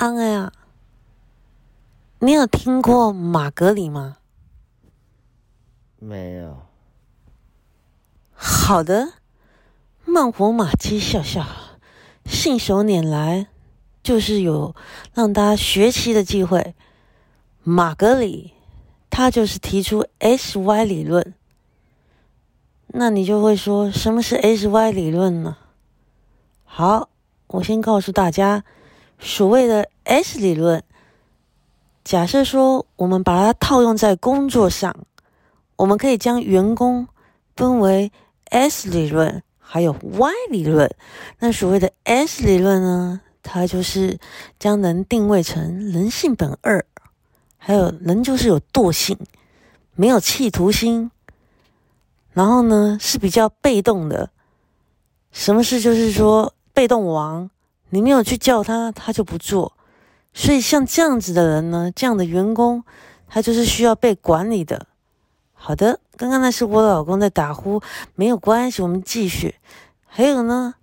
安哎啊，你有听过马格里吗？没有。好的，慢活马鸡笑笑，信手拈来，就是有让大家学习的机会。马格里他就是提出 S Y 理论，那你就会说什么是 S Y 理论呢？好，我先告诉大家，所谓的 S 理论，假设说我们把它套用在工作上，我们可以将员工分为 S 理论还有 Y 理论。那所谓的 S 理论呢，它就是将人定位成人性本恶。还有人就是有惰性，没有企图心，然后呢是比较被动的，什么事就是说被动王，你没有去叫他，他就不做。所以像这样子的人呢，这样的员工，他就是需要被管理的。好的，刚刚那是我老公在打呼，没有关系，我们继续。还有呢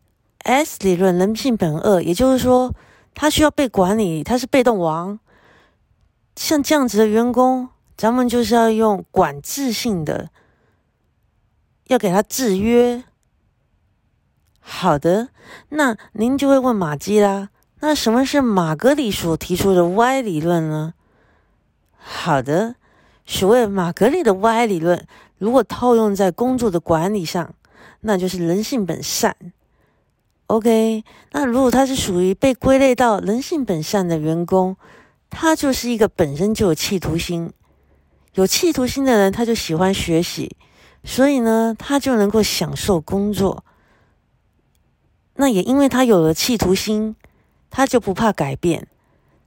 ，S 理论，人性本恶，也就是说他需要被管理，他是被动王。像这样子的员工，咱们就是要用管制性的，要给他制约。好的，那您就会问马基啦，那什么是马格里所提出的 Y 理论呢？好的，所谓马格里的 Y 理论，如果套用在工作的管理上，那就是人性本善。OK，那如果他是属于被归类到人性本善的员工。他就是一个本身就有企图心，有企图心的人，他就喜欢学习，所以呢，他就能够享受工作。那也因为他有了企图心，他就不怕改变，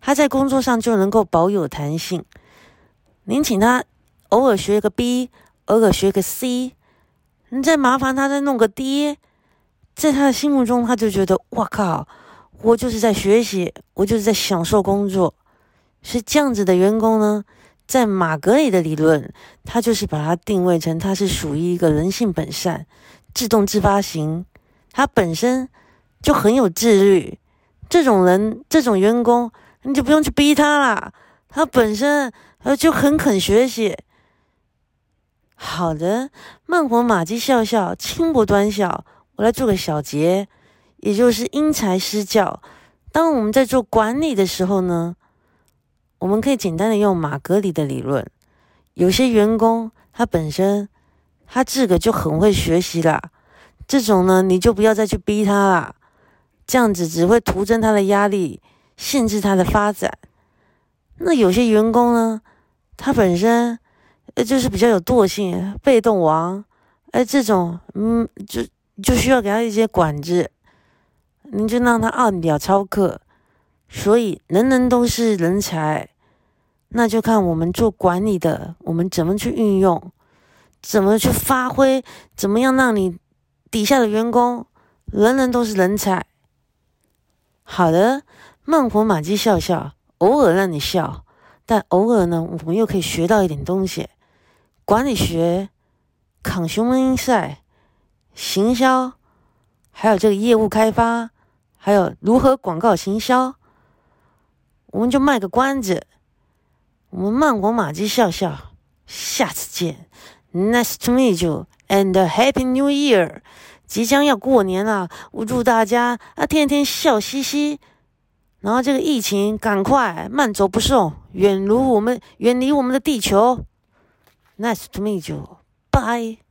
他在工作上就能够保有弹性。您请他偶尔学个 B，偶尔学个 C，你再麻烦他再弄个 D，在他的心目中，他就觉得哇靠，我就是在学习，我就是在享受工作。是这样子的员工呢，在马格里的理论，他就是把它定位成他是属于一个人性本善、自动自发型，他本身就很有自律。这种人、这种员工，你就不用去逼他啦，他本身呃就很肯学习。好的，慢活马鸡笑笑，轻薄短小，我来做个小结，也就是因材施教。当我们在做管理的时候呢？我们可以简单的用马格里的理论，有些员工他本身他自个就很会学习啦，这种呢你就不要再去逼他啦，这样子只会徒增他的压力，限制他的发展。那有些员工呢，他本身呃就是比较有惰性，被动王，哎这种嗯就就需要给他一些管制，你就让他按表操课。所以，人人都是人才，那就看我们做管理的，我们怎么去运用，怎么去发挥，怎么样让你底下的员工人人都是人才。好的，慢活马鸡笑笑，偶尔让你笑，但偶尔呢，我们又可以学到一点东西。管理学、抗雄门赛、行销，还有这个业务开发，还有如何广告行销。我们就卖个关子，我们慢活马鸡笑笑，下次见，Nice to meet you and Happy New Year！即将要过年了，我祝大家啊天天笑嘻嘻，然后这个疫情赶快慢走不送，远离我们远离我们的地球，Nice to meet you，Bye。